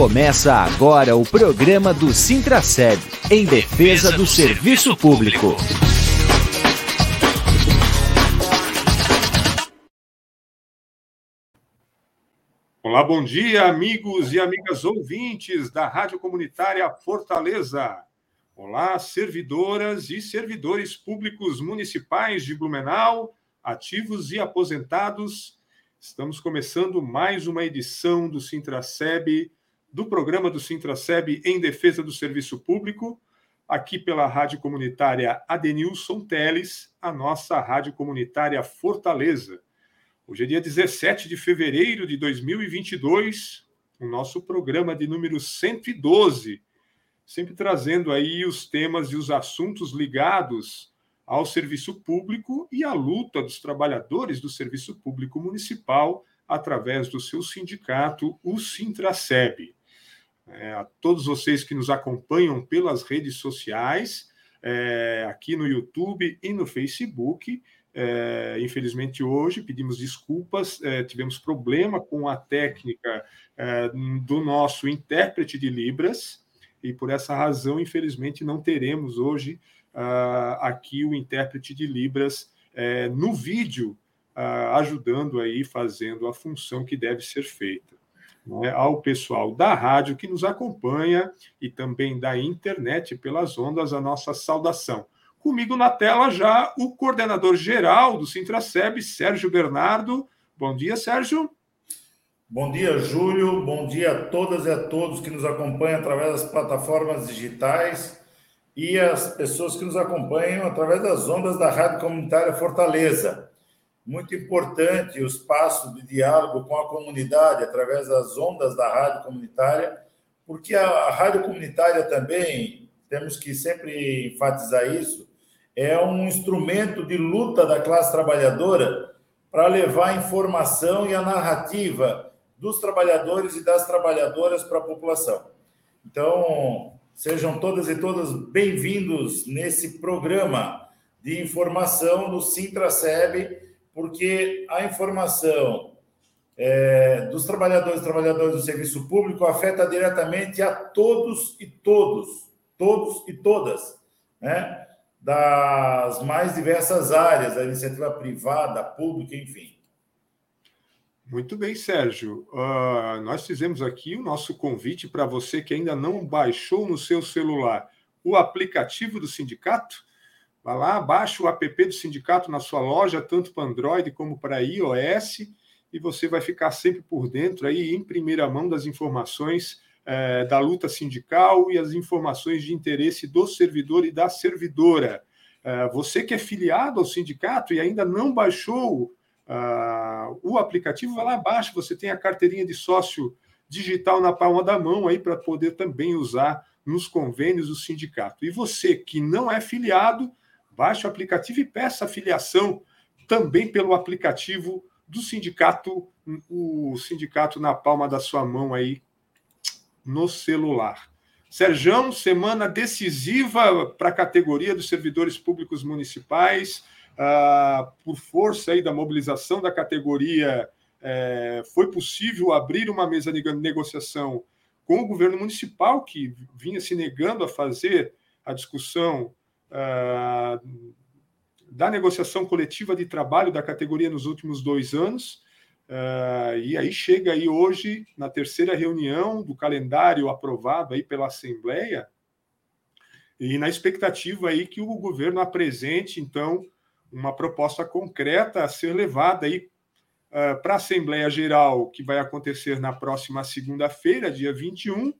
Começa agora o programa do Sintraceb, em defesa do serviço público. Olá, bom dia, amigos e amigas ouvintes da Rádio Comunitária Fortaleza. Olá, servidoras e servidores públicos municipais de Blumenau, ativos e aposentados. Estamos começando mais uma edição do Sintraceb do programa do Sintraceb em defesa do serviço público, aqui pela rádio comunitária Adenilson Teles, a nossa rádio comunitária Fortaleza. Hoje é dia 17 de fevereiro de 2022, o nosso programa de número 112, sempre trazendo aí os temas e os assuntos ligados ao serviço público e à luta dos trabalhadores do serviço público municipal através do seu sindicato, o Sintraceb é, a todos vocês que nos acompanham pelas redes sociais, é, aqui no YouTube e no Facebook. É, infelizmente, hoje pedimos desculpas, é, tivemos problema com a técnica é, do nosso intérprete de Libras, e por essa razão, infelizmente, não teremos hoje uh, aqui o intérprete de Libras é, no vídeo, uh, ajudando aí, fazendo a função que deve ser feita né, ao pessoal da rádio que nos acompanha e também da internet pelas ondas, a nossa saudação. Comigo na tela já o coordenador geral do Sintraceb, Sérgio Bernardo. Bom dia, Sérgio. Bom dia, Júlio. Bom dia a todas e a todos que nos acompanham através das plataformas digitais e as pessoas que nos acompanham através das ondas da Rádio Comunitária Fortaleza muito importante o espaço de diálogo com a comunidade através das ondas da rádio comunitária, porque a, rádio comunitária também, temos que sempre enfatizar isso, é um instrumento de luta da classe trabalhadora para levar a informação e a narrativa dos trabalhadores e das trabalhadoras para a população. Então, sejam todas e todos bem-vindos nesse programa de informação do Sintraceb, porque a informação é, dos trabalhadores e trabalhadoras do serviço público afeta diretamente a todos e todos, todos e todas, né? das mais diversas áreas, da iniciativa privada, pública, enfim. Muito bem, Sérgio. Uh, nós fizemos aqui o nosso convite para você que ainda não baixou no seu celular o aplicativo do sindicato Vá lá, baixe o app do sindicato na sua loja, tanto para Android como para iOS, e você vai ficar sempre por dentro aí, em primeira mão, das informações é, da luta sindical e as informações de interesse do servidor e da servidora. É, você que é filiado ao sindicato e ainda não baixou uh, o aplicativo, vá lá abaixo, você tem a carteirinha de sócio digital na palma da mão aí para poder também usar nos convênios do sindicato. E você que não é filiado, Baixe o aplicativo e peça filiação também pelo aplicativo do sindicato, o sindicato na palma da sua mão aí no celular. Serjão, semana decisiva para a categoria dos servidores públicos municipais, ah, por força aí da mobilização da categoria, é, foi possível abrir uma mesa de negociação com o governo municipal, que vinha se negando a fazer a discussão uh, da negociação coletiva de trabalho da categoria nos últimos dois anos. Uh, e aí chega aí hoje, na terceira reunião do calendário aprovado aí pela Assembleia, e na expectativa aí que o governo apresente, então, uma proposta concreta a ser levada aí uh, para a Assembleia Geral, que vai acontecer na próxima segunda-feira, dia 21,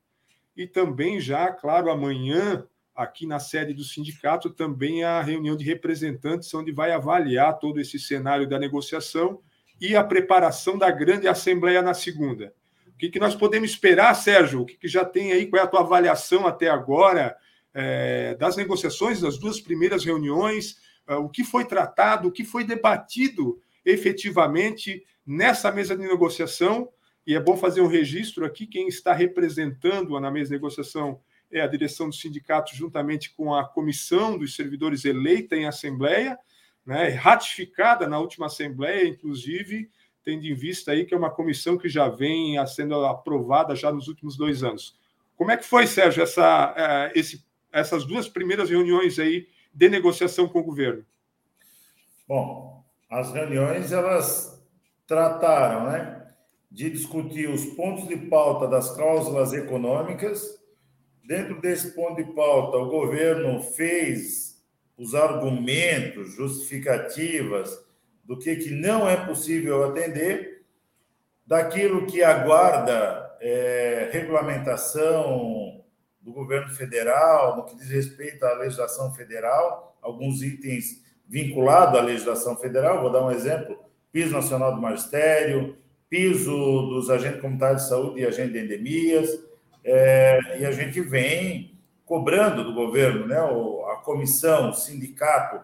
e também já, claro, amanhã, aqui na sede do sindicato também a reunião de representantes, onde vai avaliar todo esse cenário da negociação e a preparação da grande assembleia na segunda. O que, que nós podemos esperar, Sérgio? O que, que já tem aí? Qual é a tua avaliação até agora é, das negociações, das duas primeiras reuniões? É, o que foi tratado, o que foi debatido efetivamente nessa mesa de negociação? E é bom fazer um registro aqui, quem está representando na mesa de negociação é a direção do sindicato, juntamente com a comissão dos servidores eleita em assembleia, né, ratificada na última assembleia, inclusive, tendo em vista aí que é uma comissão que já vem sendo aprovada já nos últimos dois anos. Como é que foi, Sérgio, essa, é, esse, essas duas primeiras reuniões aí de negociação com o governo? Bom, as reuniões elas trataram, né, de discutir os pontos de pauta das cláusulas econômicas. Dentro desse ponto de pauta, o governo fez os argumentos, justificativas do que, que não é possível atender, daquilo que aguarda é, regulamentação do governo federal, no que diz respeito à legislação federal, alguns itens vinculados à legislação federal, vou dar um exemplo: piso nacional do magistério, piso dos agentes comunitários de saúde e agentes de endemias, é, e a gente vem cobrando do governo, né? A comissão, o sindicato,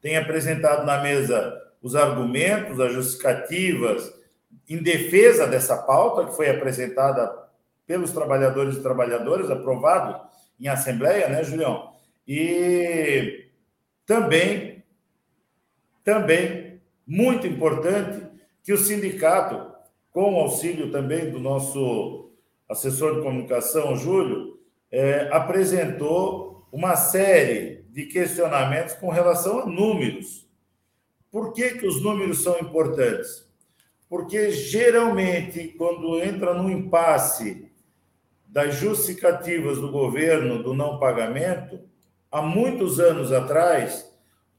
tem apresentado na mesa os argumentos, as justificativas em defesa dessa pauta que foi apresentada pelos trabalhadores e trabalhadoras, aprovado em assembleia, né, Julião? E também, também, muito importante, que o sindicato, com o auxílio também do nosso assessor de comunicação, Júlio, é, apresentou uma série de questionamentos com relação a números. Por que, que os números são importantes? porque geralmente, quando entra no impasse das justificativas do governo do não pagamento, há muitos anos atrás,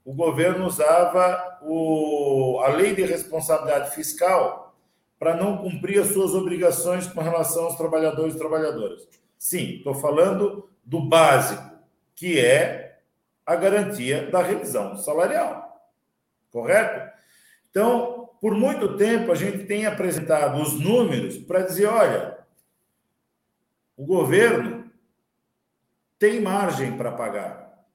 o governo usava o, a lei de responsabilidade fiscal para não cumprir as suas obrigações com relação aos trabalhadores e trabalhadoras. Sim, estou falando do básico, que é a garantia da revisão salarial. Correto? Então, por muito tempo, a gente tem apresentado os números para dizer: olha, o governo tem margem para pagar.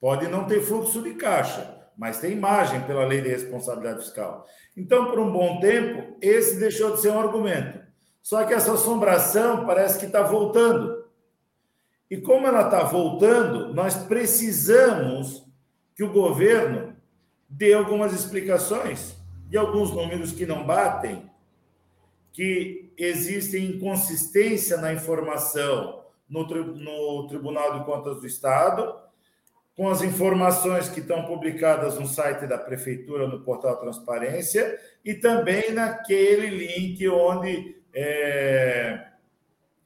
Pode não ter fluxo de caixa, mas tem margem pela lei de responsabilidade fiscal. Então, por um bom tempo, esse deixou de ser um argumento. Só que essa assombração parece que está voltando. E como ela está voltando, nós precisamos que o governo dê algumas explicações de alguns números que não batem, que existem inconsistência na informação no, no Tribunal de Contas do Estado, com as informações que estão publicadas no site da Prefeitura, no portal Transparência, e também naquele link onde é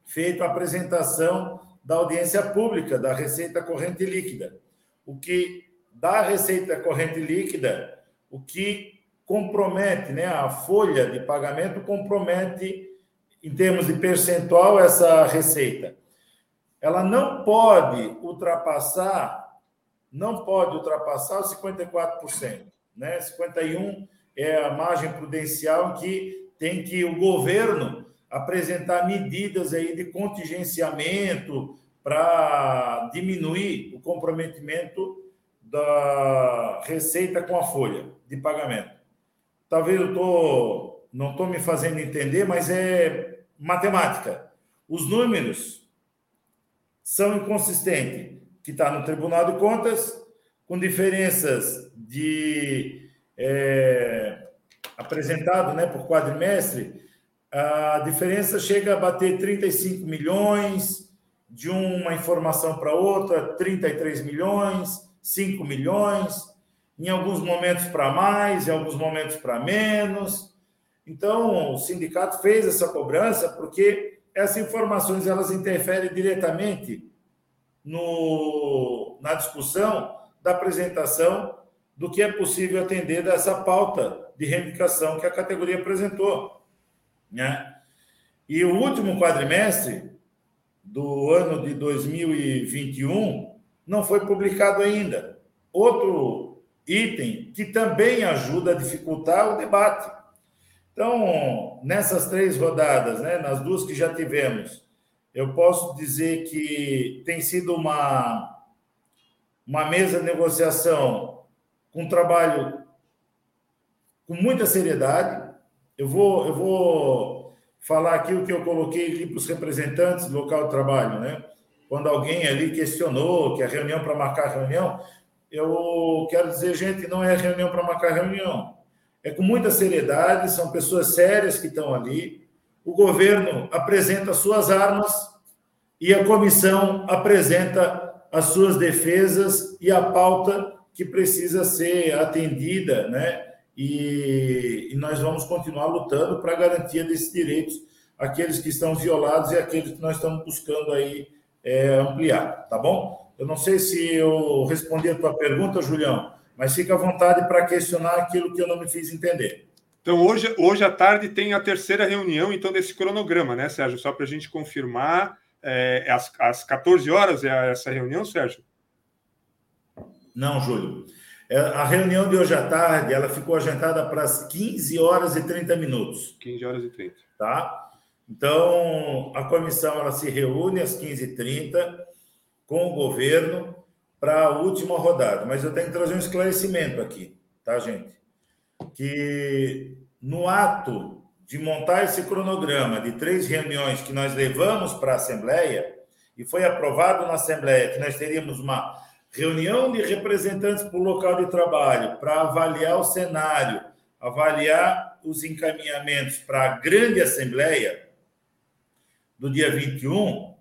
feita a apresentação da audiência pública da Receita Corrente Líquida. O que da Receita Corrente Líquida, o que compromete, né, a folha de pagamento compromete, em termos de percentual, essa receita. Ela não pode ultrapassar, não pode ultrapassar os 54%, né? 51 é a margem prudencial que tem que o governo apresentar medidas aí de contingenciamento para diminuir o comprometimento da receita com a folha de pagamento talvez eu tô, não estou me fazendo entender, mas é matemática. Os números são inconsistentes, que está no Tribunal de Contas, com diferenças de é, apresentado né, por quadrimestre, a diferença chega a bater 35 milhões, de uma informação para outra, 33 milhões, 5 milhões em alguns momentos para mais, em alguns momentos para menos. Então, o sindicato fez essa cobrança porque essas informações elas interferem diretamente no, na discussão da apresentação do que é possível atender dessa pauta de reivindicação que a categoria apresentou. Né? E o último quadrimestre do ano de 2021 não foi publicado ainda. Outro item que também ajuda a dificultar o debate. Então, nessas três rodadas, né, nas duas que já tivemos, eu posso dizer que tem sido uma, uma mesa de negociação com trabalho com muita seriedade. Eu vou, eu vou falar aqui o que eu coloquei ali para os representantes do local de trabalho, né? Quando alguém ali questionou que a reunião para marcar a reunião, eu quero dizer, gente, não é reunião para marcar reunião. é com muita seriedade, são pessoas sérias que estão ali. O governo apresenta suas armas e a comissão apresenta as suas defesas e a pauta que precisa ser atendida, né? E, e nós vamos continuar lutando para a garantia desses direitos, aqueles que estão violados e aqueles que nós estamos buscando aí é, ampliar, tá bom? Eu não sei se eu respondi a tua pergunta, Julião, mas fica à vontade para questionar aquilo que eu não me fiz entender. Então, hoje, hoje à tarde tem a terceira reunião então desse cronograma, né, Sérgio? Só para a gente confirmar, é, é, às, às 14 horas é essa reunião, Sérgio? Não, Júlio. É, a reunião de hoje à tarde ela ficou agendada para as 15 horas e 30 minutos. 15 horas e 30. Tá? Então, a comissão ela se reúne às 15h30 com o governo para a última rodada. Mas eu tenho que trazer um esclarecimento aqui, tá, gente? Que no ato de montar esse cronograma de três reuniões que nós levamos para a Assembleia, e foi aprovado na Assembleia que nós teríamos uma reunião de representantes para o local de trabalho para avaliar o cenário, avaliar os encaminhamentos para a grande Assembleia do dia 21,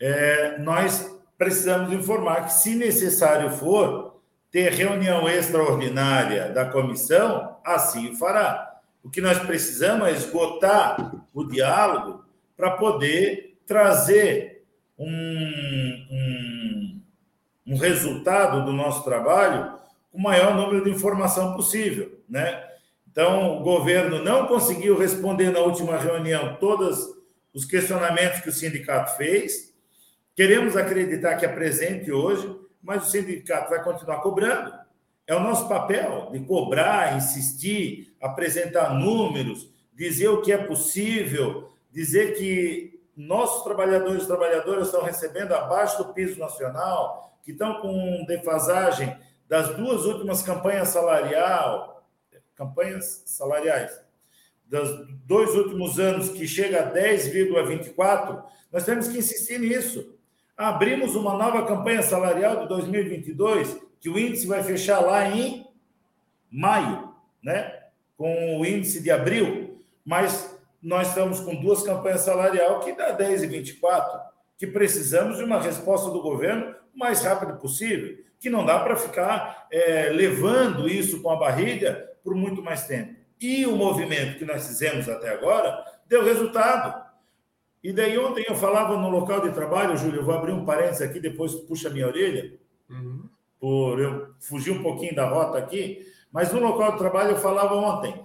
é, nós precisamos informar que, se necessário for, ter reunião extraordinária da comissão, assim o fará. O que nós precisamos é esgotar o diálogo para poder trazer um, um, um, resultado do nosso trabalho com o maior número de informação possível. Né? Então, o governo não conseguiu responder na última reunião todos os questionamentos que o sindicato fez, Queremos acreditar que é presente hoje, mas o sindicato vai continuar cobrando. É o nosso papel de cobrar, insistir, apresentar números, dizer o que é possível, dizer que nossos trabalhadores e trabalhadoras estão recebendo abaixo do piso nacional, que estão com defasagem das duas últimas campanhas salarial, campanhas salariais, dos dois últimos anos, que chega a 10,24, nós temos que insistir nisso abrimos uma nova campanha salarial de 2022, que o índice vai fechar lá em maio, né? Com o índice de abril, mas nós estamos com duas campanhas salarial que dá 10 e 24, que precisamos de uma resposta do governo o mais rápido possível, que não dá para ficar é, levando isso com a barriga por muito mais tempo. E o movimento que nós fizemos até agora deu resultado. E daí ontem eu falava no local de trabalho, Júlio, eu vou abrir um parênteses aqui, depois puxa minha orelha, uhum. por eu fugir um pouquinho da rota aqui, mas no local de trabalho eu falava ontem,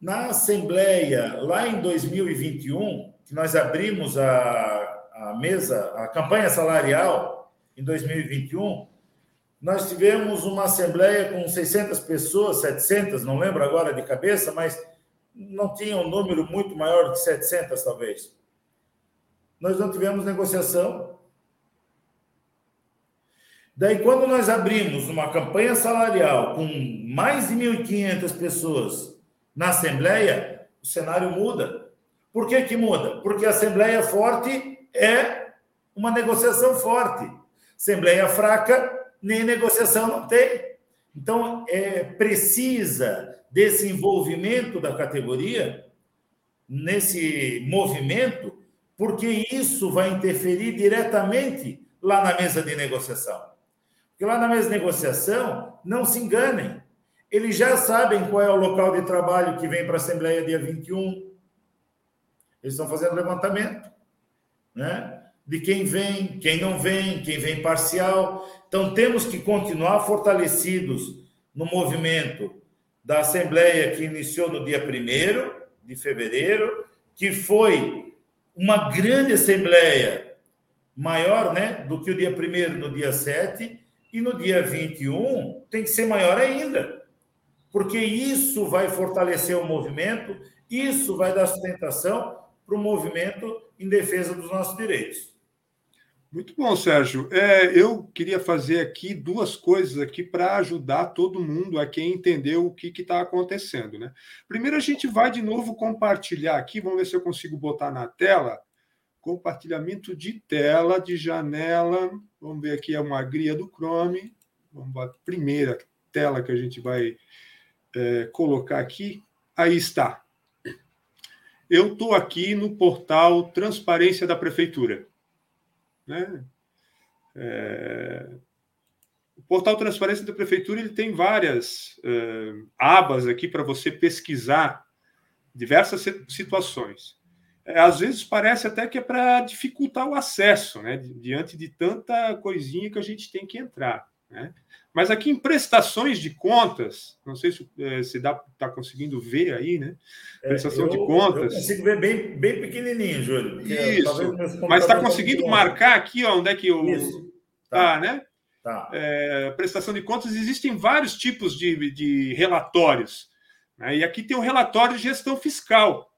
na Assembleia, lá em 2021, que nós abrimos a, a mesa, a campanha salarial em 2021, nós tivemos uma Assembleia com 600 pessoas, 700, não lembro agora de cabeça, mas não tinha um número muito maior que 700, talvez nós não tivemos negociação. Daí, quando nós abrimos uma campanha salarial com mais de 1.500 pessoas na Assembleia, o cenário muda. Por que, que muda? Porque a Assembleia forte é uma negociação forte. Assembleia fraca, nem negociação não tem. Então, é, precisa desse envolvimento da categoria, nesse movimento, porque isso vai interferir diretamente lá na mesa de negociação. Porque lá na mesa de negociação, não se enganem, eles já sabem qual é o local de trabalho que vem para a Assembleia dia 21. Eles estão fazendo levantamento, né? De quem vem, quem não vem, quem vem parcial. Então, temos que continuar fortalecidos no movimento da Assembleia que iniciou no dia 1 de fevereiro, que foi uma grande assembleia maior né, do que o dia 1 no dia 7, e no dia 21 tem que ser maior ainda, porque isso vai fortalecer o movimento, isso vai dar sustentação para o movimento em defesa dos nossos direitos. Muito bom, Sérgio. É, eu queria fazer aqui duas coisas aqui para ajudar todo mundo a quem entendeu o que está acontecendo. Né? Primeiro, a gente vai de novo compartilhar aqui, vamos ver se eu consigo botar na tela. Compartilhamento de tela, de janela. Vamos ver aqui é uma gria do Chrome. Vamos a primeira tela que a gente vai é, colocar aqui. Aí está. Eu estou aqui no portal Transparência da Prefeitura. Né? É... O portal Transparência da Prefeitura ele tem várias uh, abas aqui para você pesquisar diversas situações. É, às vezes parece até que é para dificultar o acesso, né? diante de tanta coisinha que a gente tem que entrar. Né? Mas aqui em prestações de contas, não sei se é, está conseguindo ver aí, né? É, Prestação é, eu, de contas. Eu consigo ver bem, bem pequenininho, Júlio. Isso. Mas está conseguindo marcar aqui ó, onde é que o. Isso. Tá, tá né? Tá. É, prestação de contas, existem vários tipos de, de relatórios. Né? E aqui tem o relatório de gestão fiscal.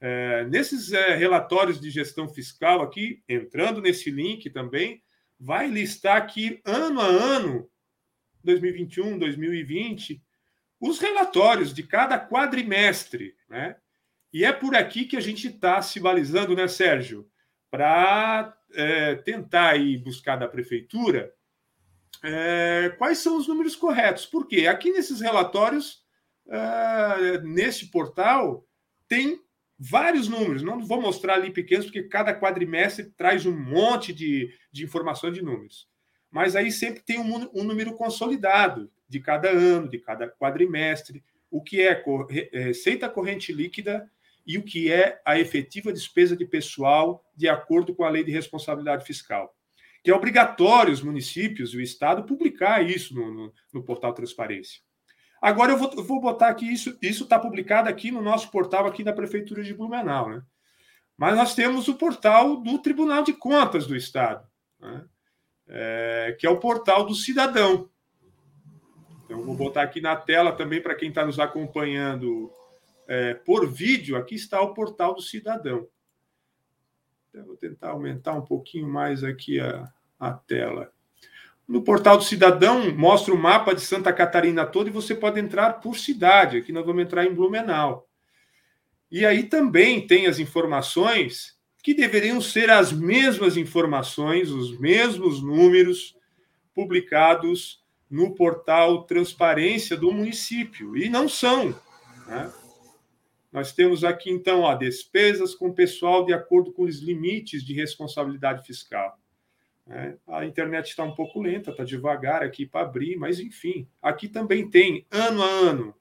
É, nesses é, relatórios de gestão fiscal aqui, entrando nesse link também, vai listar aqui ano a ano, 2021, 2020, os relatórios de cada quadrimestre, né? E é por aqui que a gente está se balizando, né, Sérgio? Para é, tentar ir buscar da prefeitura é, quais são os números corretos. Porque aqui nesses relatórios, é, nesse portal, tem vários números. Não vou mostrar ali pequenos, porque cada quadrimestre traz um monte de, de informações de números. Mas aí sempre tem um, um número consolidado de cada ano, de cada quadrimestre, o que é, é receita corrente líquida e o que é a efetiva despesa de pessoal de acordo com a lei de responsabilidade fiscal que é obrigatório os municípios e o Estado publicar isso no, no, no portal Transparência. Agora eu vou, eu vou botar aqui isso, isso está publicado aqui no nosso portal aqui da Prefeitura de Blumenau, né? Mas nós temos o portal do Tribunal de Contas do Estado, né? é, que é o portal do cidadão. Então, vou botar aqui na tela também para quem está nos acompanhando é, por vídeo. Aqui está o portal do cidadão. Então, vou tentar aumentar um pouquinho mais aqui a, a tela. No portal do cidadão, mostra o mapa de Santa Catarina todo e você pode entrar por cidade. Aqui nós vamos entrar em Blumenau. E aí também tem as informações que deveriam ser as mesmas informações, os mesmos números publicados no portal Transparência do município. E não são. Né? Nós temos aqui, então, ó, despesas com pessoal de acordo com os limites de responsabilidade fiscal. É, a internet está um pouco lenta, está devagar aqui para abrir, mas enfim, aqui também tem ano a ano,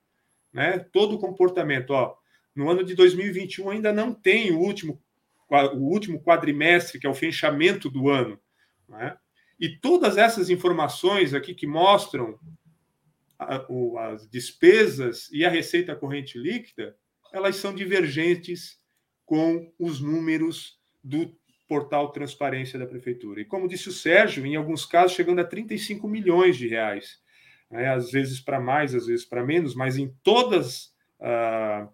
né, todo o comportamento. Ó, no ano de 2021 ainda não tem o último, o último quadrimestre, que é o fechamento do ano. Né? E todas essas informações aqui que mostram a, o, as despesas e a receita corrente líquida, elas são divergentes com os números do portal Transparência da Prefeitura. E como disse o Sérgio, em alguns casos chegando a 35 milhões de reais. Né? Às vezes para mais, às vezes para menos, mas em todas ah,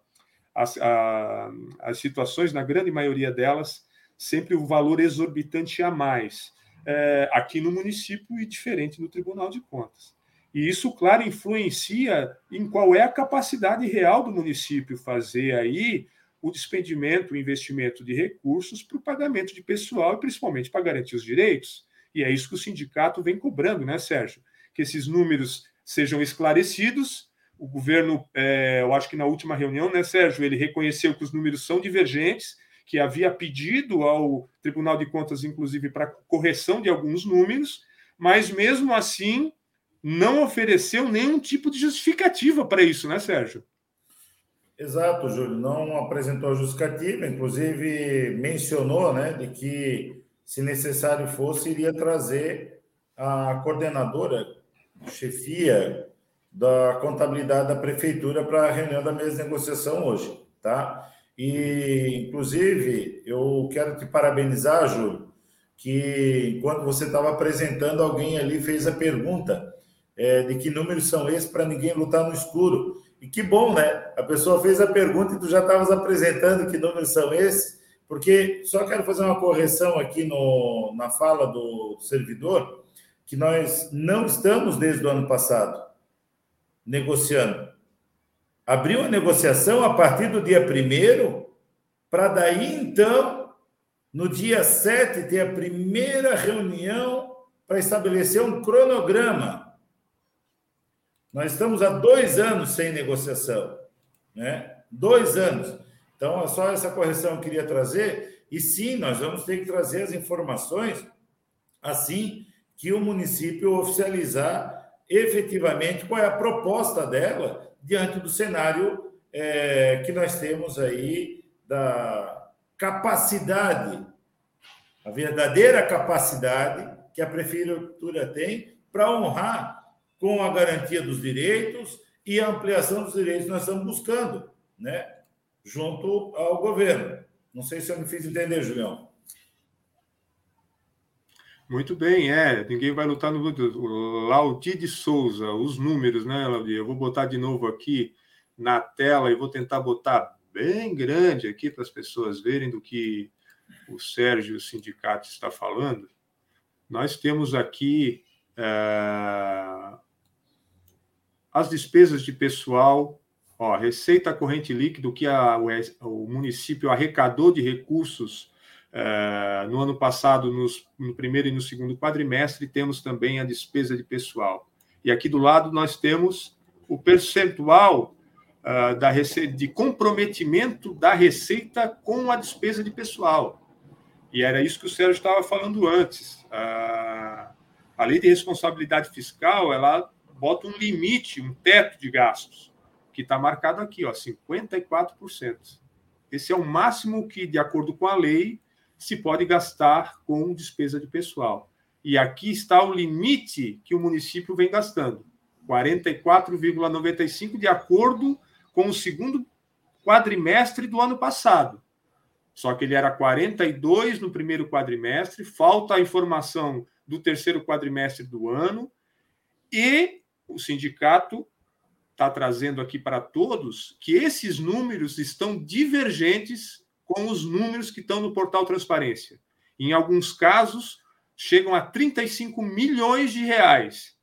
as, ah, as situações, na grande maioria delas, sempre o valor exorbitante a mais. É, aqui no município e diferente no Tribunal de Contas. E isso, claro, influencia em qual é a capacidade real do município fazer aí o despendimento, o investimento de recursos para o pagamento de pessoal e principalmente para garantir os direitos. E é isso que o sindicato vem cobrando, né, Sérgio? Que esses números sejam esclarecidos. O governo, é, eu acho que na última reunião, né, Sérgio, ele reconheceu que os números são divergentes, que havia pedido ao Tribunal de Contas, inclusive, para correção de alguns números, mas mesmo assim não ofereceu nenhum tipo de justificativa para isso, né, Sérgio? Exato, Júlio, não apresentou justificativa, inclusive mencionou né, de que, se necessário fosse, iria trazer a coordenadora, chefia da contabilidade da prefeitura para a reunião da mesa de negociação hoje, tá? E, inclusive, eu quero te parabenizar, Júlio, que quando você estava apresentando, alguém ali fez a pergunta é, de que números são esses para ninguém lutar no escuro. E que bom, né? A pessoa fez a pergunta e tu já estavas apresentando que números são esses, porque só quero fazer uma correção aqui no, na fala do servidor, que nós não estamos desde o ano passado negociando. Abriu a negociação a partir do dia 1 para daí então, no dia 7, ter a primeira reunião para estabelecer um cronograma Nós estamos há dois anos sem negociação, né? Dois anos. Então, é só essa correção eu queria trazer. E sim, nós vamos ter que trazer as informações assim que o município oficializar efetivamente qual é a proposta dela diante do cenário é, que nós temos aí da capacidade, a verdadeira capacidade que a prefeitura tem para honrar com a garantia dos direitos e a ampliação dos direitos nós estamos buscando, né? junto ao governo. Não sei se eu me fiz entender, Julião. Muito bem, é. Ninguém vai lutar no Laudi de Souza, os números, né, Laudi? Eu vou botar de novo aqui na tela e vou tentar botar bem grande aqui para as pessoas verem do que o Sérgio o sindicato está falando. Nós temos aqui é, as despesas de pessoal, ó, receita corrente líquida, que a, o, o município arrecadou de recursos Uh, no ano passado, nos, no primeiro e no segundo quadrimestre, temos também a despesa de pessoal. E aqui do lado nós temos o percentual uh, da de comprometimento da receita com a despesa de pessoal. E era isso que o Sérgio estava falando antes. Uh, a lei de responsabilidade fiscal ela bota um limite, um teto de gastos, que está marcado aqui, ó, 54%. Esse é o máximo que, de acordo com a lei, se pode gastar com despesa de pessoal. E aqui está o limite que o município vem gastando: 44,95 de acordo com o segundo quadrimestre do ano passado. Só que ele era 42 no primeiro quadrimestre, falta a informação do terceiro quadrimestre do ano, e o sindicato está trazendo aqui para todos que esses números estão divergentes com os números que estão no portal Transparência. Em alguns casos, chegam a 35 milhões de reais,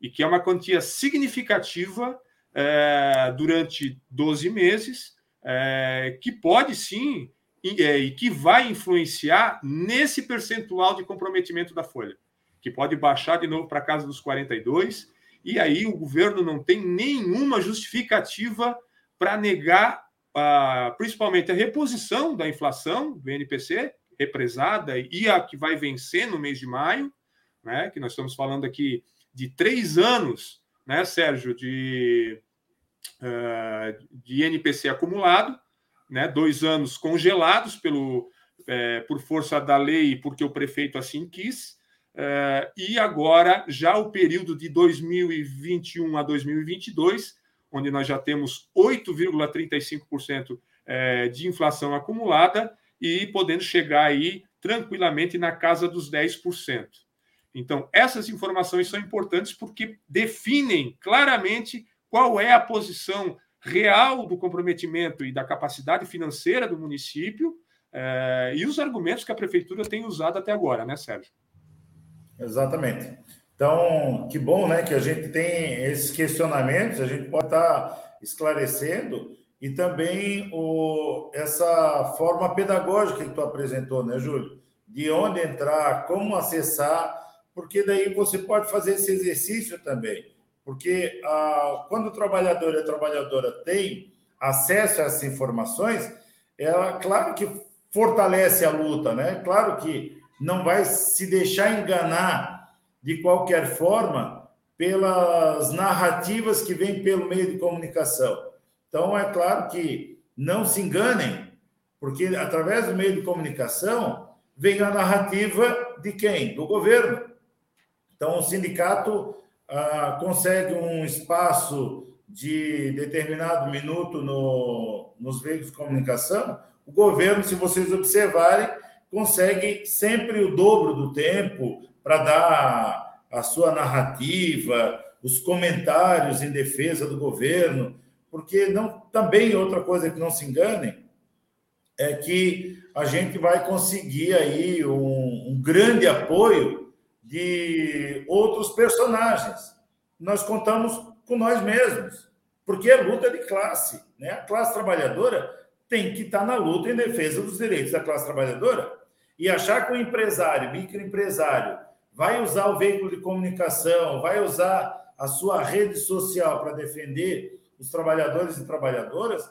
e que é uma quantia significativa é, durante 12 meses, é, que pode sim e, é, e que vai influenciar nesse percentual de comprometimento da folha, que pode baixar de novo para casa dos 42, e aí o governo não tem nenhuma justificativa para negar principalmente a reposição da inflação do NPC, represada, e a que vai vencer no mês de maio, né, que nós estamos falando aqui de três anos, né, Sérgio, de, uh, de NPC acumulado, né, dois anos congelados pelo, é, por força da lei, porque o prefeito assim quis, e agora já o período de 2021 a 2022 onde nós já temos 8,35% é, de inflação acumulada e podendo chegar aí tranquilamente na casa dos 10%. Então, essas informações são importantes porque definem claramente qual é a posição real do comprometimento e da capacidade financeira do município é, e os argumentos que a prefeitura tem usado até agora, né, Sérgio? Exatamente. Então, que bom, né, que a gente tem esses questionamentos, a gente pode estar esclarecendo e também o, essa forma pedagógica que tu apresentou, né, Júlio? De onde entrar, como acessar, porque daí você pode fazer esse exercício também. Porque ah, quando o trabalhador e a trabalhadora têm acesso a essas informações, ela, claro que fortalece a luta, né? Claro que não vai se deixar enganar de qualquer forma, pelas narrativas que vêm pelo meio de comunicação. Então, é claro que não se enganem, porque através do meio de comunicação vem a narrativa de quem? Do governo. Então, o sindicato ah, consegue um espaço de determinado minuto no, nos veículos de comunicação. O governo, se vocês observarem, consegue sempre o dobro do tempo, para dar a sua narrativa, os comentários em defesa do governo, porque não também outra coisa que não se enganem é que a gente vai conseguir aí um, um grande apoio de outros personagens. Nós contamos com nós mesmos, porque é luta de classe, né? A classe trabalhadora tem que estar na luta em defesa dos direitos da classe trabalhadora e achar que o empresário, microempresário, vai usar o veículo de comunicação, vai usar a sua rede social para defender os trabalhadores e trabalhadoras,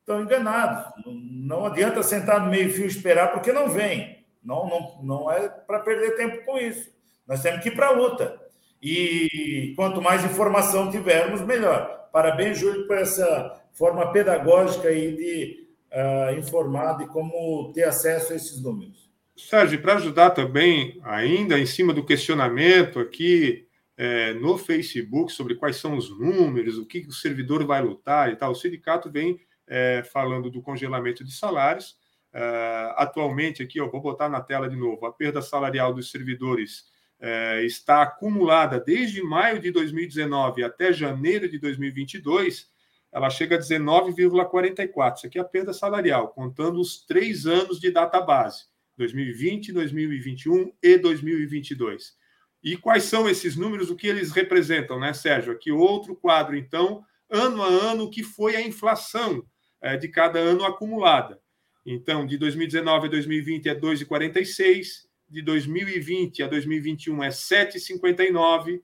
estão enganados. Não adianta sentar no meio-fio e esperar, porque não vem. Não, não, não é para perder tempo com isso. Nós temos que ir para a luta. E quanto mais informação tivermos, melhor. Parabéns, Júlio, por essa forma pedagógica aí de uh, informar de como ter acesso a esses números. Sérgio, para ajudar também, ainda em cima do questionamento aqui é, no Facebook sobre quais são os números, o que o servidor vai lutar e tal, o sindicato vem é, falando do congelamento de salários. É, atualmente, aqui, eu vou botar na tela de novo, a perda salarial dos servidores é, está acumulada desde maio de 2019 até janeiro de 2022, ela chega a 19,44. Isso aqui é a perda salarial, contando os três anos de data base, 2020, 2021 e 2022. E quais são esses números, o que eles representam, né, Sérgio? Aqui outro quadro, então, ano a ano, que foi a inflação é, de cada ano acumulada. Então, de 2019 a 2020 é 2,46, de 2020 a 2021 é 7,59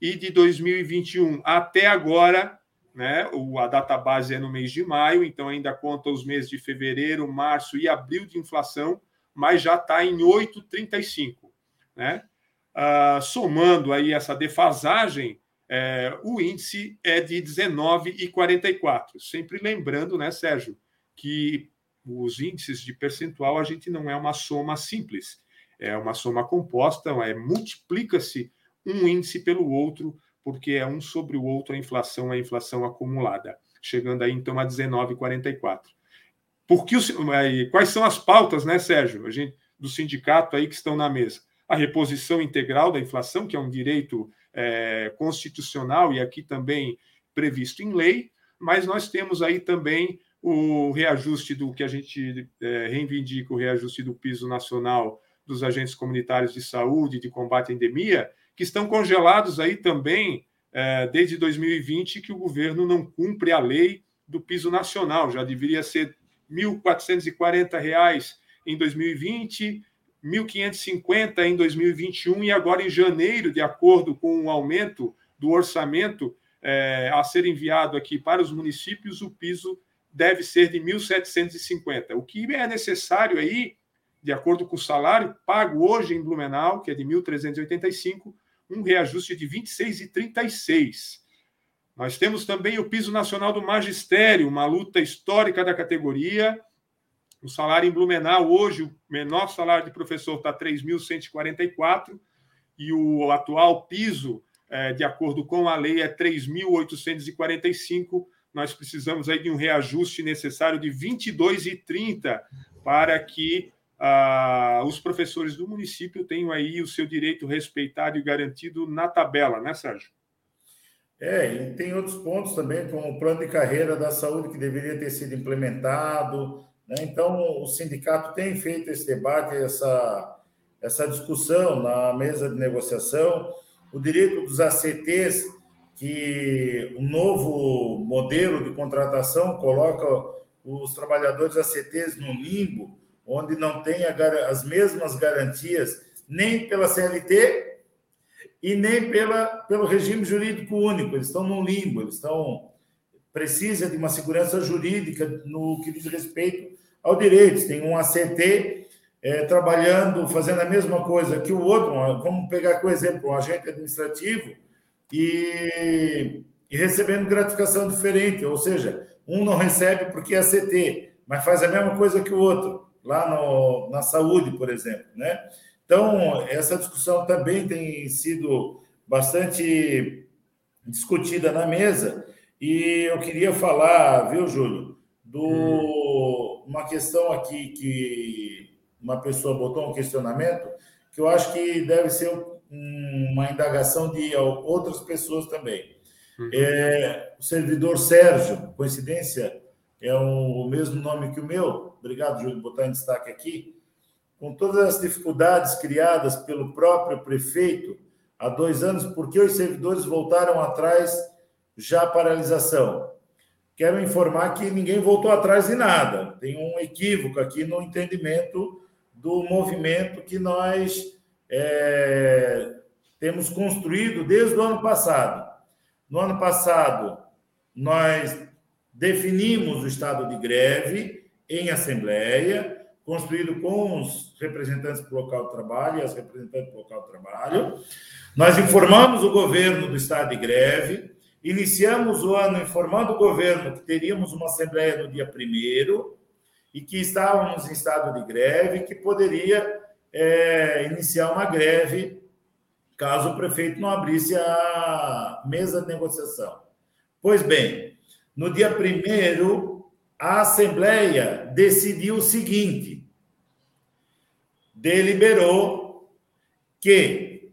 e de 2021 até agora, né, o, a data base é no mês de maio, então ainda conta os meses de fevereiro, março e abril de inflação, mas já está em 8,35, né? Ah, somando aí essa defasagem, é, o índice é de 19,44. Sempre lembrando, né, Sérgio, que os índices de percentual a gente não é uma soma simples, é uma soma composta, é multiplica-se um índice pelo outro, porque é um sobre o outro a inflação, a inflação acumulada, chegando aí então a 19,44. Porque quais são as pautas, né, Sérgio, a gente, do sindicato aí que estão na mesa? A reposição integral da inflação, que é um direito é, constitucional e aqui também previsto em lei, mas nós temos aí também o reajuste do que a gente é, reivindica, o reajuste do piso nacional dos agentes comunitários de saúde, de combate à endemia, que estão congelados aí também é, desde 2020, que o governo não cumpre a lei do piso nacional, já deveria ser R$ 1.440 em 2020, 1.550 em 2021 e agora em janeiro, de acordo com o aumento do orçamento é, a ser enviado aqui para os municípios, o piso deve ser de 1.750. O que é necessário aí, de acordo com o salário pago hoje em Blumenau, que é de 1.385, um reajuste de 26,36. Nós temos também o piso nacional do magistério, uma luta histórica da categoria, o salário em Blumenau, hoje, o menor salário de professor está 3.144 e o atual piso, é, de acordo com a lei, é 3.845. Nós precisamos aí de um reajuste necessário de 22,30 para que ah, os professores do município tenham aí o seu direito respeitado e garantido na tabela, né, Sérgio? É, e tem outros pontos também, como o plano de carreira da saúde que deveria ter sido implementado, né? Então, o sindicato tem feito esse debate, essa, essa discussão na mesa de negociação. O direito dos ACTs, que o novo modelo de contratação coloca os trabalhadores ACTs no limbo, onde não tem as mesmas garantias nem pela CLT e nem pela, pelo regime jurídico único. Eles estão no limbo, eles estão precisa de uma segurança jurídica no que diz respeito ao direito. Tem um ACT é, trabalhando, fazendo a mesma coisa que o outro. Vamos pegar como exemplo um agente administrativo e, e recebendo gratificação diferente, ou seja, um não recebe porque é ACT, mas faz a mesma coisa que o outro, lá no, na saúde, por exemplo. Né? Então, essa discussão também tem sido bastante discutida na mesa e eu queria falar, viu, Júlio, do hum. uma questão aqui que uma pessoa botou um questionamento que eu acho que deve ser uma indagação de outras pessoas também. Uhum. É, o servidor Sérgio, coincidência, é o mesmo nome que o meu. Obrigado, Júlio, botar em destaque aqui. Com todas as dificuldades criadas pelo próprio prefeito há dois anos, por que os servidores voltaram atrás já paralisação. Quero informar que ninguém voltou atrás de nada. Tem um equívoco aqui no entendimento do movimento que nós é, temos construído desde o ano passado. No ano passado, nós definimos o estado de greve em assembleia, construído com os representantes do local de trabalho e as representantes do local de trabalho. Nós informamos o governo do estado de greve, iniciamos o ano informando o governo que teríamos uma assembleia no dia primeiro e que estávamos em estado de greve, que poderia é, iniciar uma greve caso o prefeito não abrisse a mesa de negociação. Pois bem, no dia primeiro, a Assembleia decidiu o seguinte: deliberou que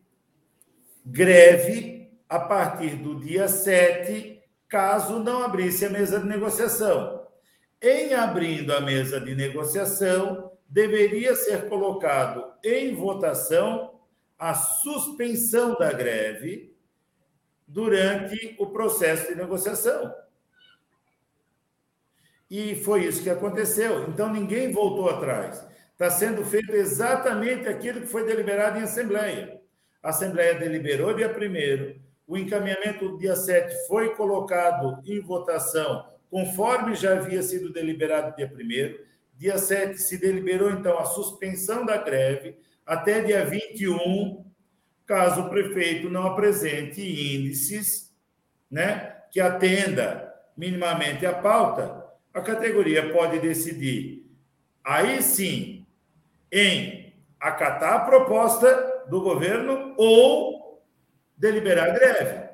greve a partir do dia 7, caso não abrisse a mesa de negociação. Em abrindo a mesa de negociação, deveria ser colocado em votação a suspensão da greve durante o processo de negociação. E foi isso que aconteceu. Então, ninguém voltou atrás. Está sendo feito exatamente aquilo que foi deliberado em Assembleia. A Assembleia deliberou dia 1 o encaminhamento do dia 7 foi colocado em votação, conforme já havia sido deliberado dia 1 Dia 7 se deliberou, então, a suspensão da greve até dia 21, caso o prefeito não apresente índices né, que atenda minimamente a pauta, a categoria pode decidir, aí sim, em acatar a proposta do governo ou deliberar greve.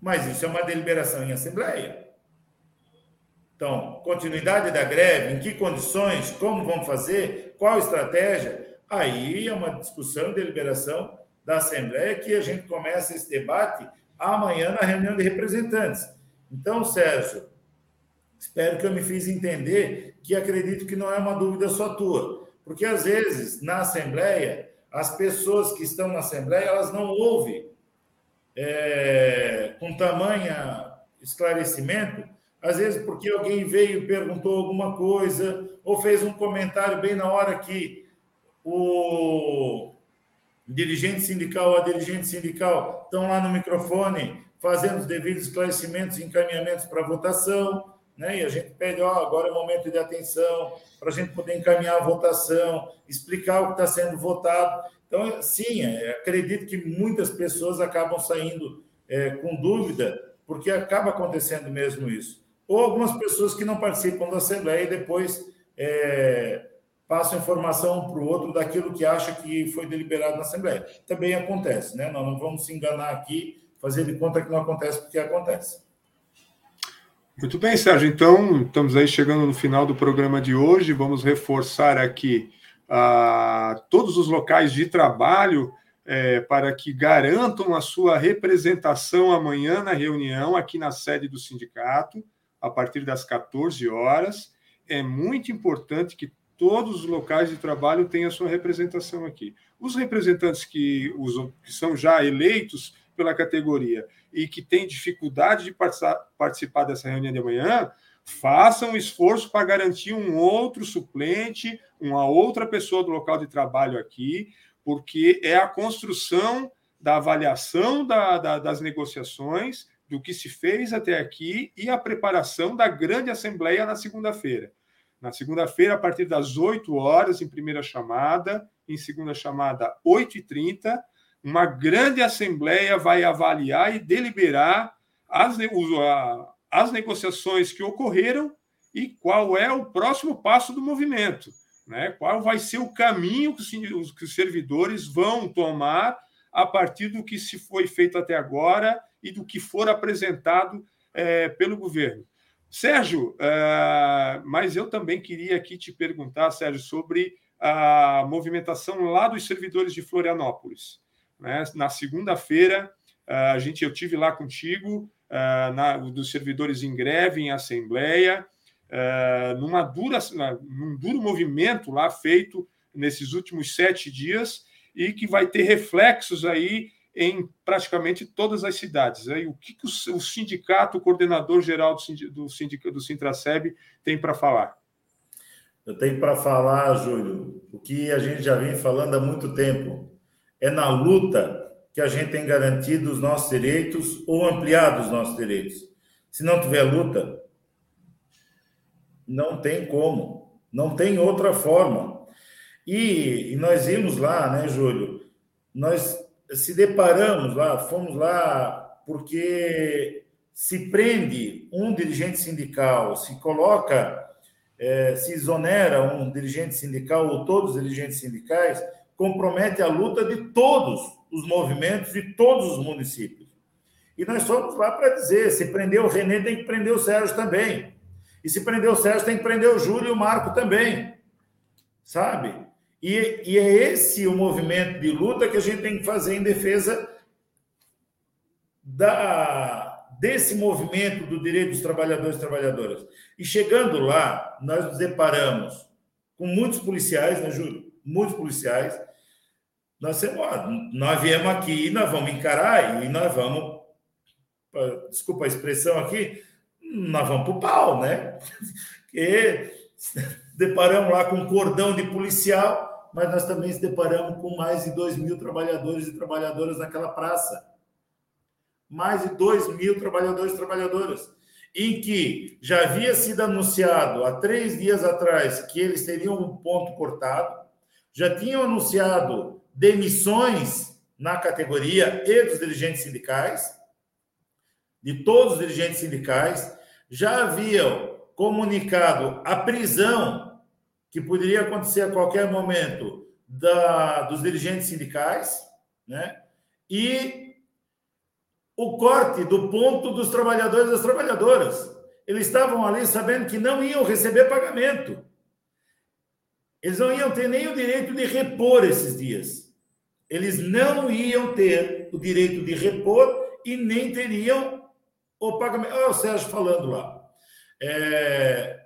Mas isso é uma deliberação em assembleia. Então, continuidade da greve, em que condições, como vamos fazer, qual estratégia, aí é uma discussão e deliberação da Assembleia que a gente começa esse debate amanhã na reunião de representantes. Então, Sérgio, Espero que eu me fiz entender que acredito que não é uma dúvida só tua, porque às vezes na Assembleia as pessoas que estão na Assembleia elas não ouvem é, com tamanha esclarecimento, às vezes porque alguém veio e perguntou alguma coisa ou fez um comentário bem na hora que o dirigente sindical ou a dirigente sindical estão lá no microfone fazendo os devidos esclarecimentos e encaminhamentos para votação né? E a gente pede, ó, agora é o momento de atenção, para a gente poder encaminhar a votação, explicar o que está sendo votado. Então, sim, é, acredito que muitas pessoas acabam saindo é, com dúvida, porque acaba acontecendo mesmo isso. Ou algumas pessoas que não participam da Assembleia e depois é, passam informação para o outro daquilo que acha que foi deliberado na Assembleia. Também acontece, né? Nós não vamos se enganar aqui, fazer de conta que não acontece porque acontece. Muito bem, Sérgio. Então, estamos aí chegando no final do programa de hoje. Vamos reforçar aqui uh, todos os locais de trabalho é, para que garantam a sua representação amanhã na reunião aqui na sede do sindicato, a partir das 14 horas. É muito importante que todos os locais de trabalho tenham a sua representação aqui. Os representantes que, os, que são já eleitos pela categoria e que têm dificuldade de participar dessa reunião de amanhã, façam um esforço para garantir um outro suplente, uma outra pessoa do local de trabalho aqui, porque é a construção da avaliação da, da, das negociações, do que se fez até aqui e a preparação da grande assembleia na segunda-feira. Na segunda-feira, a partir das 8 horas, em primeira chamada, em segunda chamada, 8h30, uma grande assembleia vai avaliar e deliberar as, as negociações que ocorreram e qual é o próximo passo do movimento, né? qual vai ser o caminho que os, que os servidores vão tomar a partir do que se foi feito até agora e do que for apresentado é, pelo governo. Sérgio, uh, mas eu também queria aqui te perguntar, Sérgio, sobre a movimentação lá dos servidores de Florianópolis. Né? Na segunda-feira, a gente, eu tive lá contigo, na, dos servidores em greve, em assembleia, numa dura, num duro movimento lá feito nesses últimos sete dias e que vai ter reflexos aí em praticamente todas as cidades. Aí, o que, que o, sindicato, o coordenador geral do, do, sindicato, do Sintraceb tem para falar? Eu tenho para falar, Júlio, o que a gente já vem falando há muito tempo é na luta que a gente tem garantido os nossos direitos ou ampliado os nossos direitos. Se não tiver luta, não tem como, não tem outra forma. E, e nós vimos lá, né, Júlio? Nós se deparamos lá, fomos lá porque se prende um dirigente sindical, se coloca, é, se exonera um dirigente sindical ou todos os dirigentes sindicais, compromete a luta de todos os movimentos de todos os municípios. E nós fomos lá para dizer: se prender o René, tem que prender o Sérgio também. E se prender o Sérgio, tem que prender o Júlio e o Marco também. Sabe? E, e é esse o movimento de luta que a gente tem que fazer em defesa da, desse movimento do direito dos trabalhadores e trabalhadoras. E chegando lá, nós nos deparamos com muitos policiais, né, Júlio? Muitos policiais. Nós, nós viemos aqui, nós vamos encarar e nós vamos, desculpa a expressão aqui, nós vamos para o pau, né? Porque deparamos lá com um cordão de policial, mas nós também se deparamos com mais de 2 mil trabalhadores e trabalhadoras naquela praça. Mais de 2 mil trabalhadores e trabalhadoras. Em que já havia sido anunciado há três dias atrás que eles teriam um ponto cortado, já tinham anunciado demissões na categoria e dos dirigentes sindicais, de todos os dirigentes sindicais, já haviam comunicado a prisão que poderia acontecer a qualquer momento da, dos dirigentes sindicais, né? E o corte do ponto dos trabalhadores e das trabalhadoras. Eles estavam ali sabendo que não iam receber pagamento. Eles não iam ter nem o direito de repor esses dias. Eles não iam ter o direito de repor e nem teriam o pagamento. Olha o Sérgio falando lá. É...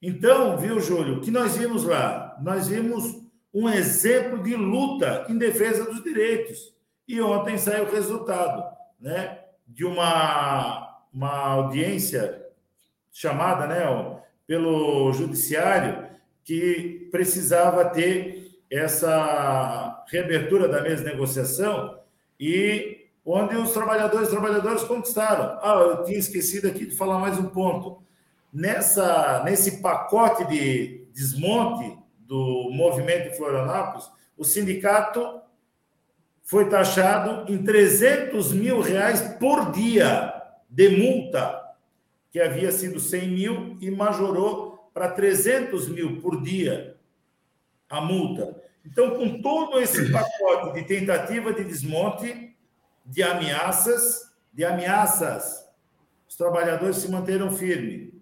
Então, viu, Júlio, que nós vimos lá? Nós vimos um exemplo de luta em defesa dos direitos. E ontem saiu o resultado né, de uma, uma audiência chamada né, pelo judiciário que precisava ter essa reabertura da mesa de negociação e onde os trabalhadores e trabalhadoras conquistaram. Ah, eu tinha esquecido aqui de falar mais um ponto. Nessa, nesse pacote de desmonte do movimento de Florianópolis, o sindicato foi taxado em 300 mil reais por dia de multa, que havia sido 100 mil e majorou para 300 mil por dia a multa. Então, com todo esse pacote de tentativa de desmonte, de ameaças, de ameaças. Os trabalhadores se manteram firmes.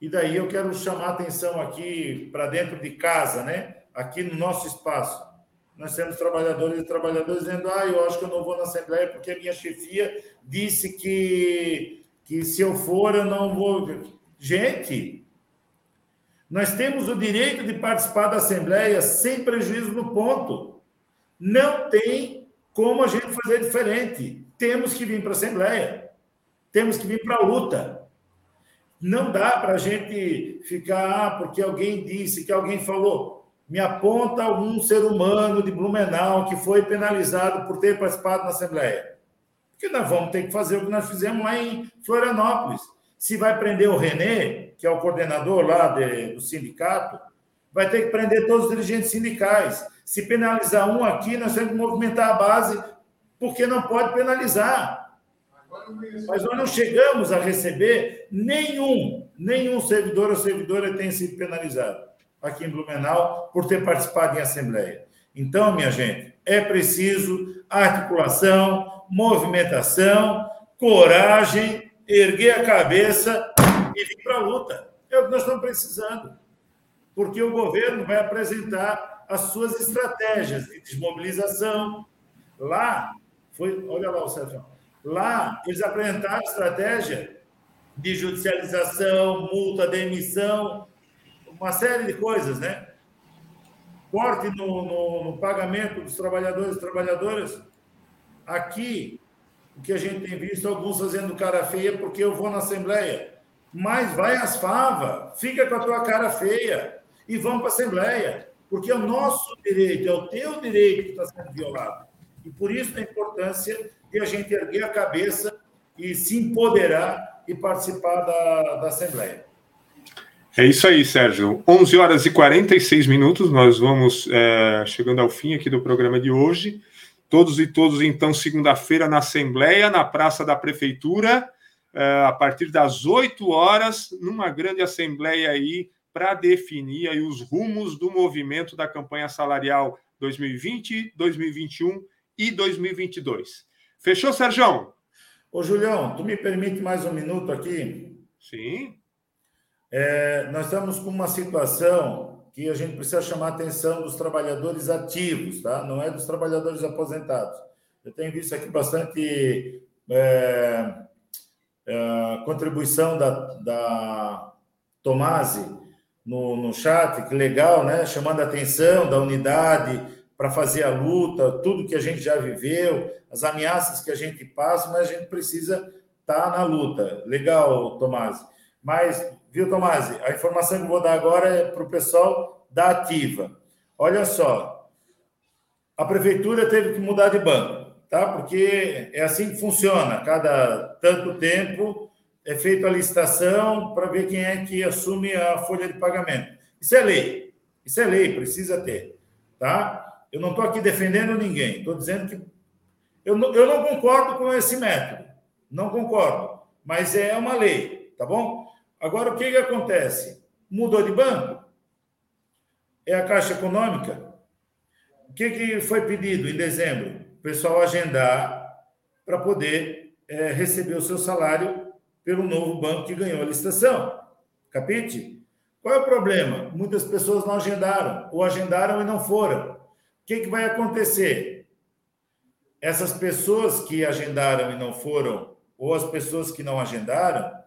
E daí eu quero chamar a atenção aqui para dentro de casa, né? Aqui no nosso espaço. Nós temos trabalhadores e trabalhadoras dizendo: ah, eu acho que eu não vou na Assembleia porque a minha chefia disse que, que se eu for eu não vou. Gente, nós temos o direito de participar da Assembleia sem prejuízo no ponto. Não tem como a gente fazer diferente? Temos que vir para a Assembleia, temos que vir para a luta. Não dá para a gente ficar, ah, porque alguém disse, que alguém falou. Me aponta algum ser humano de Blumenau que foi penalizado por ter participado na Assembleia. Porque nós vamos ter que fazer o que nós fizemos lá em Florianópolis. Se vai prender o Renê, que é o coordenador lá de, do sindicato, vai ter que prender todos os dirigentes sindicais. Se penalizar um aqui, nós temos que movimentar a base, porque não pode penalizar. Mas nós não chegamos a receber nenhum, nenhum servidor ou servidora tem sido penalizado aqui em Blumenau por ter participado em assembleia. Então, minha gente, é preciso articulação, movimentação, coragem, erguer a cabeça e vir para a luta. É o que nós estamos precisando. Porque o governo vai apresentar as suas estratégias de desmobilização. Lá, foi, olha lá o Sérgio, lá eles apresentaram estratégia de judicialização, multa, demissão, uma série de coisas, né? Corte no, no, no pagamento dos trabalhadores e trabalhadoras. Aqui, o que a gente tem visto, alguns fazendo cara feia porque eu vou na Assembleia. Mas vai às favas, fica com a tua cara feia e vamos para a Assembleia porque é o nosso direito, é o teu direito que está sendo violado. E por isso a importância de a gente erguer a cabeça e se empoderar e participar da, da Assembleia. É isso aí, Sérgio. 11 horas e 46 minutos, nós vamos é, chegando ao fim aqui do programa de hoje. Todos e todos, então, segunda-feira na Assembleia, na Praça da Prefeitura, é, a partir das 8 horas, numa grande Assembleia aí, para definir aí os rumos do movimento da campanha salarial 2020, 2021 e 2022. Fechou, Sérgio? Ô, Julião, tu me permite mais um minuto aqui? Sim. É, nós estamos com uma situação que a gente precisa chamar a atenção dos trabalhadores ativos, tá? Não é dos trabalhadores aposentados. Eu tenho visto aqui bastante é, é, contribuição da, da Tomasi no, no chat, que legal, né? Chamando a atenção da unidade, para fazer a luta, tudo que a gente já viveu, as ameaças que a gente passa, mas a gente precisa estar tá na luta. Legal, Tomás. Mas, viu, Tomás, a informação que eu vou dar agora é para o pessoal da Ativa. Olha só, a prefeitura teve que mudar de banco, tá? Porque é assim que funciona. Cada tanto tempo é feita a licitação para ver quem é que assume a folha de pagamento. Isso é lei. Isso é lei, precisa ter, tá? Eu não estou aqui defendendo ninguém, estou dizendo que eu não, eu não concordo com esse método, não concordo, mas é uma lei, tá bom? Agora, o que, que acontece? Mudou de banco? É a Caixa Econômica? O que, que foi pedido em dezembro? O pessoal agendar para poder é, receber o seu salário pelo novo banco que ganhou a licitação. Capite? Qual é o problema? Muitas pessoas não agendaram, ou agendaram e não foram que, que vai acontecer? Essas pessoas que agendaram e não foram, ou as pessoas que não agendaram,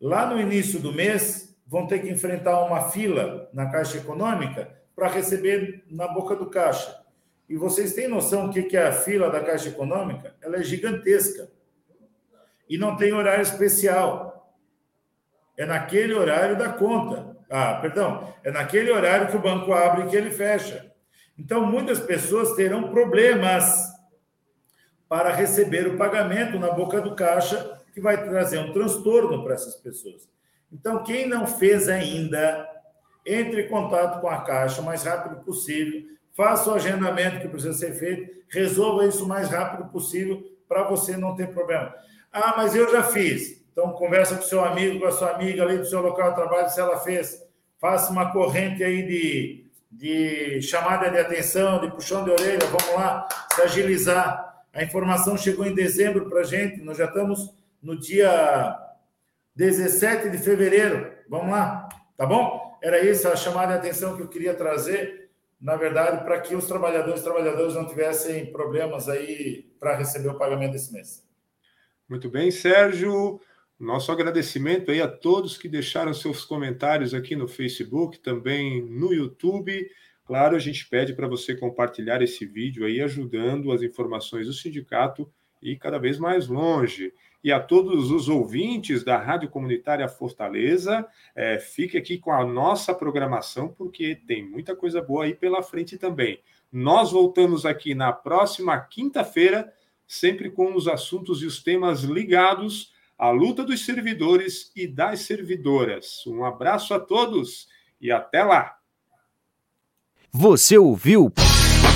lá no início do mês, vão ter que enfrentar uma fila na Caixa Econômica para receber na boca do caixa. E vocês têm noção do que é a fila da Caixa Econômica? Ela é gigantesca. E não tem horário especial. É naquele horário da conta. Ah, perdão. É naquele horário que o banco abre e que ele fecha. Então, muitas pessoas terão problemas para receber o pagamento na boca do caixa, que vai trazer um transtorno para essas pessoas. Então, quem não fez ainda, entre em contato com a caixa o mais rápido possível, faça o agendamento que precisa ser feito, resolva isso o mais rápido possível para você não ter problema. Ah, mas eu já fiz. Então, conversa com seu amigo, com a sua amiga ali do seu local de trabalho, se ela fez. Faça uma corrente aí de de chamada de atenção, de puxão de orelha, vamos lá, se agilizar. A informação chegou em dezembro para a gente, nós já estamos no dia 17 de fevereiro, vamos lá, tá bom? Era isso a chamada de atenção que eu queria trazer, na verdade, para que os trabalhadores e trabalhadoras não tivessem problemas aí para receber o pagamento desse mês. Muito bem, Sérgio. Nosso agradecimento aí a todos que deixaram seus comentários aqui no Facebook, também no YouTube. Claro, a gente pede para você compartilhar esse vídeo aí, ajudando as informações do sindicato e cada vez mais longe. E a todos os ouvintes da Rádio Comunitária Fortaleza, é, fique aqui com a nossa programação, porque tem muita coisa boa aí pela frente também. Nós voltamos aqui na próxima quinta-feira, sempre com os assuntos e os temas ligados a luta dos servidores e das servidoras. Um abraço a todos e até lá. Você ouviu